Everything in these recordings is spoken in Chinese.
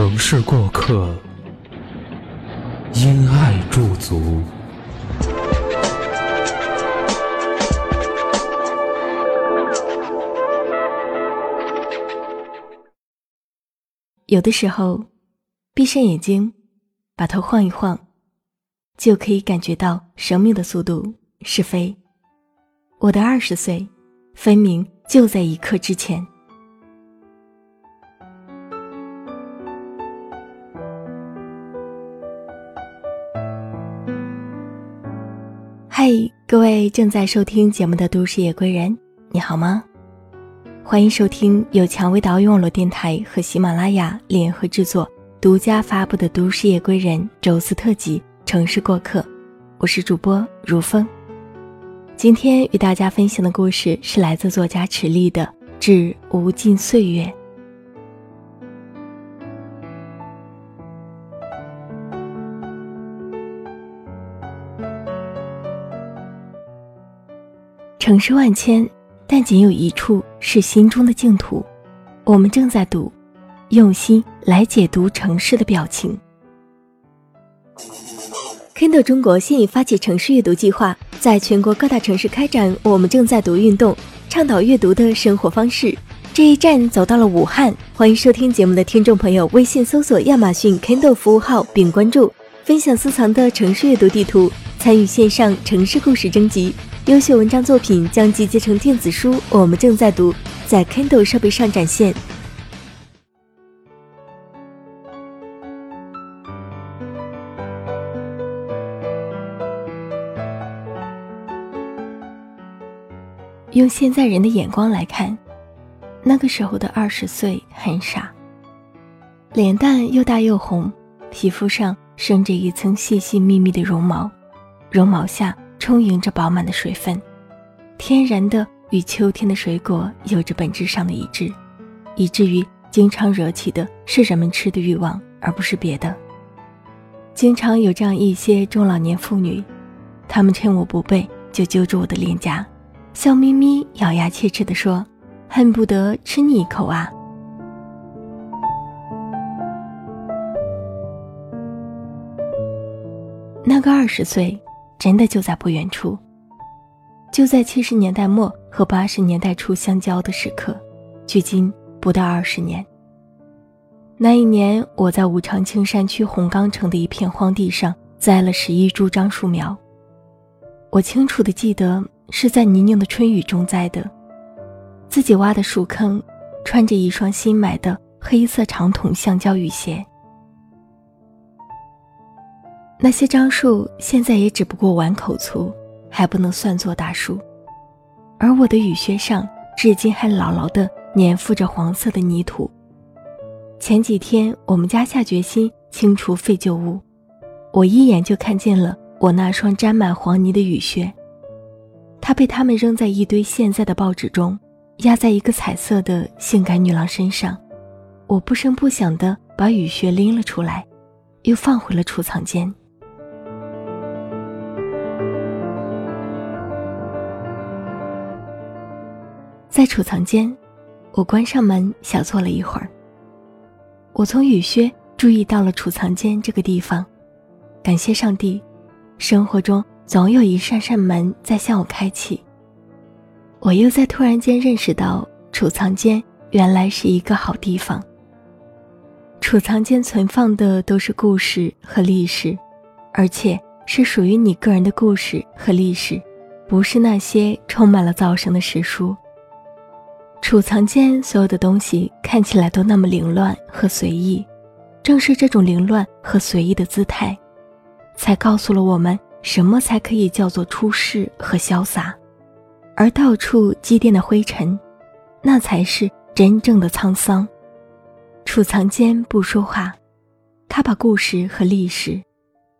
城市过客，因爱驻足。有的时候，闭上眼睛，把头晃一晃，就可以感觉到生命的速度是飞。我的二十岁，分明就在一刻之前。各位正在收听节目的都市夜归人，你好吗？欢迎收听由蔷薇岛屿网络电台和喜马拉雅联合制作、独家发布的《都市夜归人》周四特辑《城市过客》，我是主播如风。今天与大家分享的故事是来自作家池莉的《致无尽岁月》。城市万千，但仅有一处是心中的净土。我们正在读，用心来解读城市的表情。Kindle 中国现已发起城市阅读计划，在全国各大城市开展“我们正在读”运动，倡导阅读的生活方式。这一站走到了武汉。欢迎收听节目的听众朋友，微信搜索亚马逊 Kindle 服务号并关注，分享私藏的城市阅读地图，参与线上城市故事征集。优秀文章作品将集结成电子书，我们正在读，在 Kindle 设备上展现。用现在人的眼光来看，那个时候的二十岁很傻，脸蛋又大又红，皮肤上生着一层细细密密的绒毛，绒毛下充盈着饱满的水分，天然的与秋天的水果有着本质上的一致，以至于经常惹起的是人们吃的欲望，而不是别的。经常有这样一些中老年妇女，她们趁我不备就揪住我的脸颊。笑眯眯、咬牙切齿地说：“恨不得吃你一口啊！”那个二十岁，真的就在不远处，就在七十年代末和八十年代初相交的时刻，距今不到二十年。那一年，我在武昌青山区红钢城的一片荒地上栽了十一株樟树苗。我清楚的记得。是在泥泞的春雨中栽的，自己挖的树坑，穿着一双新买的黑色长筒橡胶雨鞋。那些樟树现在也只不过碗口粗，还不能算作大树，而我的雨靴上至今还牢牢地粘附着黄色的泥土。前几天我们家下决心清除废旧物，我一眼就看见了我那双沾满黄泥的雨靴。它被他们扔在一堆现在的报纸中，压在一个彩色的性感女郎身上。我不声不响地把雨靴拎了出来，又放回了储藏间。在储藏间，我关上门，小坐了一会儿。我从雨靴注意到了储藏间这个地方，感谢上帝，生活中。总有一扇扇门在向我开启。我又在突然间认识到，储藏间原来是一个好地方。储藏间存放的都是故事和历史，而且是属于你个人的故事和历史，不是那些充满了噪声的史书。储藏间所有的东西看起来都那么凌乱和随意，正是这种凌乱和随意的姿态，才告诉了我们。什么才可以叫做出世和潇洒？而到处积淀的灰尘，那才是真正的沧桑。储藏间不说话，他把故事和历史，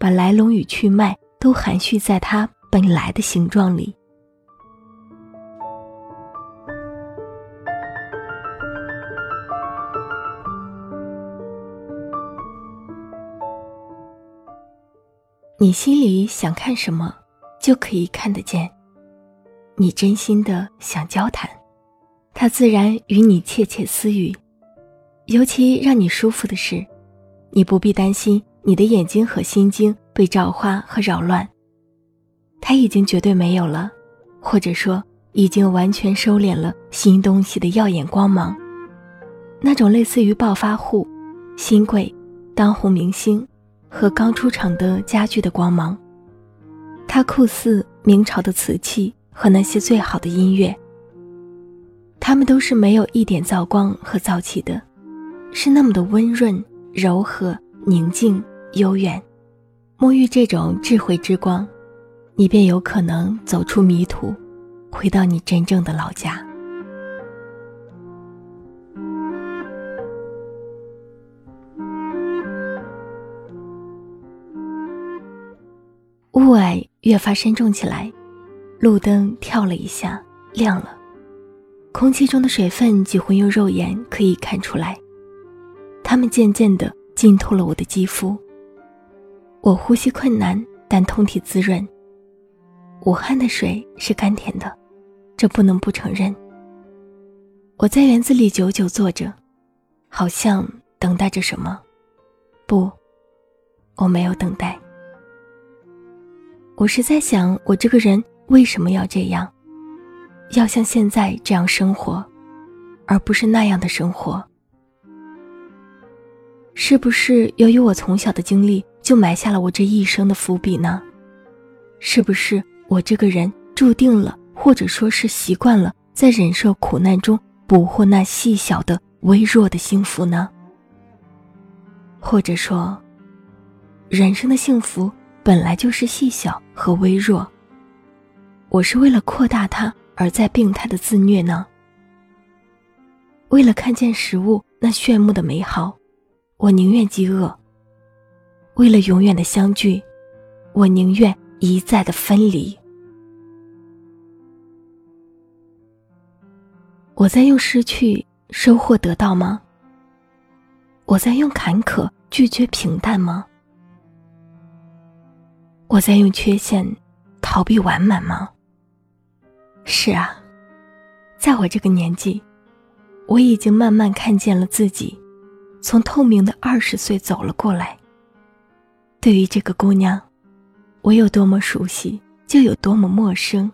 把来龙与去脉都含蓄在他本来的形状里。你心里想看什么，就可以看得见。你真心的想交谈，他自然与你窃窃私语。尤其让你舒服的是，你不必担心你的眼睛和心经被照花和扰乱。他已经绝对没有了，或者说已经完全收敛了新东西的耀眼光芒，那种类似于暴发户、新贵、当红明星。和刚出厂的家具的光芒，它酷似明朝的瓷器和那些最好的音乐。它们都是没有一点造光和燥气的，是那么的温润、柔和、宁静、悠远。沐浴这种智慧之光，你便有可能走出迷途，回到你真正的老家。雾霭越发深重起来，路灯跳了一下，亮了。空气中的水分几乎用肉眼可以看出来，它们渐渐地浸透了我的肌肤。我呼吸困难，但通体滋润。武汉的水是甘甜的，这不能不承认。我在园子里久久坐着，好像等待着什么。不，我没有等待。我是在想，我这个人为什么要这样，要像现在这样生活，而不是那样的生活？是不是由于我从小的经历就埋下了我这一生的伏笔呢？是不是我这个人注定了，或者说是习惯了，在忍受苦难中捕获那细小的、微弱的幸福呢？或者说，人生的幸福？本来就是细小和微弱。我是为了扩大它而在病态的自虐呢？为了看见食物那炫目的美好，我宁愿饥饿；为了永远的相聚，我宁愿一再的分离。我在用失去收获得到吗？我在用坎坷拒绝平淡吗？我在用缺陷逃避完满吗？是啊，在我这个年纪，我已经慢慢看见了自己，从透明的二十岁走了过来。对于这个姑娘，我有多么熟悉，就有多么陌生；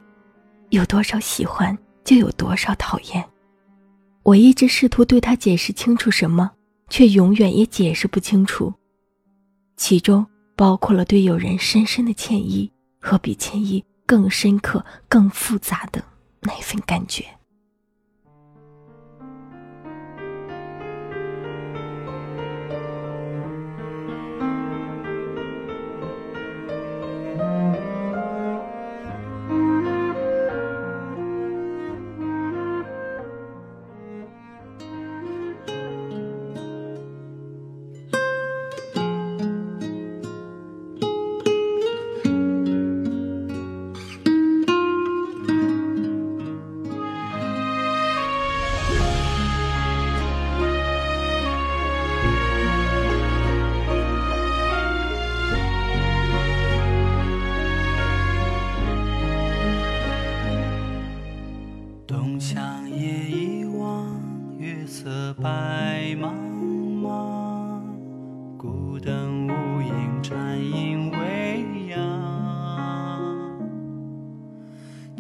有多少喜欢，就有多少讨厌。我一直试图对她解释清楚什么，却永远也解释不清楚。其中。包括了对友人深深的歉意和比歉意更深刻、更复杂的那份感觉。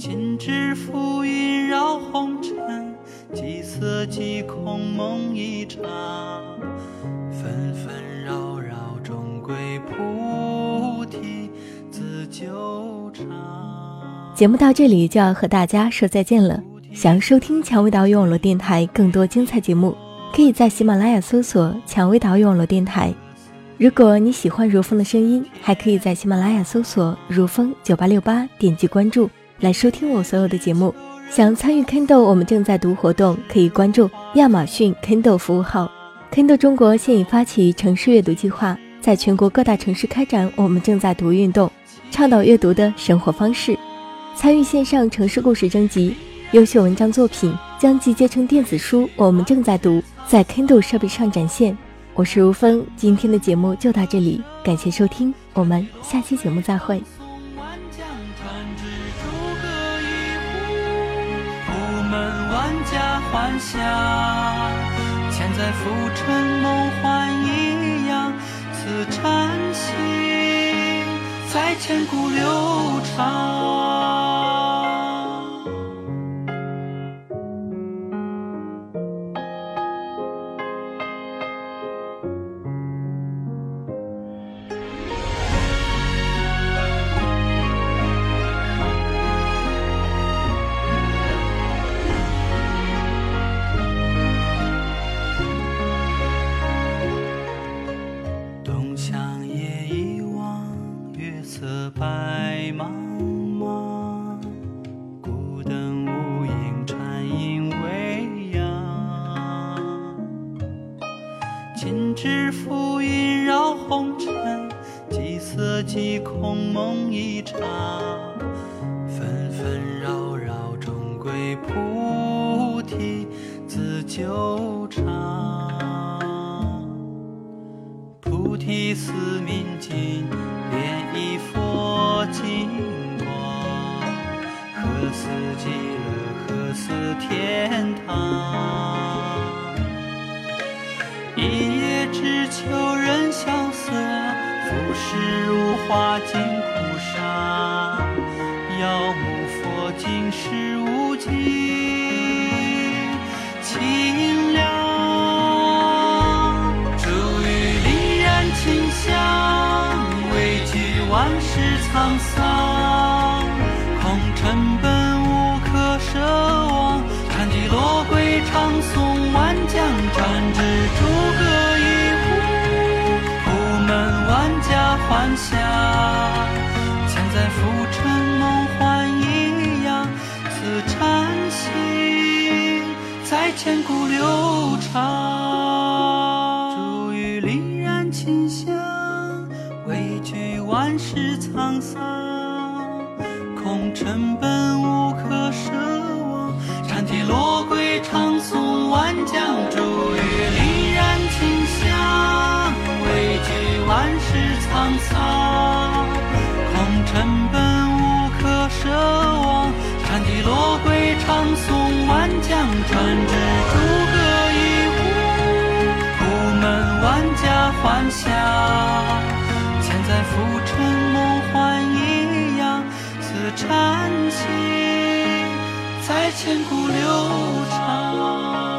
尽知浮云绕红尘，几色几空梦一场，纷纷扰扰终归菩提自久长。节目到这里就要和大家说再见了。想要收听蔷薇岛屿网络电台更多精彩节目，可以在喜马拉雅搜索“蔷薇岛屿网络电台”。如果你喜欢如风的声音，还可以在喜马拉雅搜索“如风九八六八”，点击关注来收听我所有的节目。想参与 Kindle 我们正在读活动，可以关注亚马逊 Kindle 服务号。Kindle 中国现已发起城市阅读计划，在全国各大城市开展我们正在读运动，倡导阅读的生活方式。参与线上城市故事征集，优秀文章作品将集结成电子书。我们正在读，在 Kindle 设备上展现。我是如风，今天的节目就到这里，感谢收听，我们下期节目再会。幻想，千载浮沉梦幻一样，此禅心在千古流长。色白茫茫，孤灯无影，颤音未央。金枝浮云绕红尘，几色几空梦一场。纷纷扰扰，终归菩提自久长。菩提寺明镜。极乐，何似天堂？一叶知秋人萧瑟，浮世如画尽枯沙。遥目佛经时无尽清凉。珠玉凛然清香，畏惧万世沧桑。幻想，千载浮沉梦幻一样，此禅心在千古流长。珠玉凛然清香，畏惧万世沧桑。空尘奔沧桑，空尘本无可奢望。禅体落归长颂万江传至诸葛一壶，苦闷万家欢笑。千载浮沉梦幻一样，此禅心在千古流长。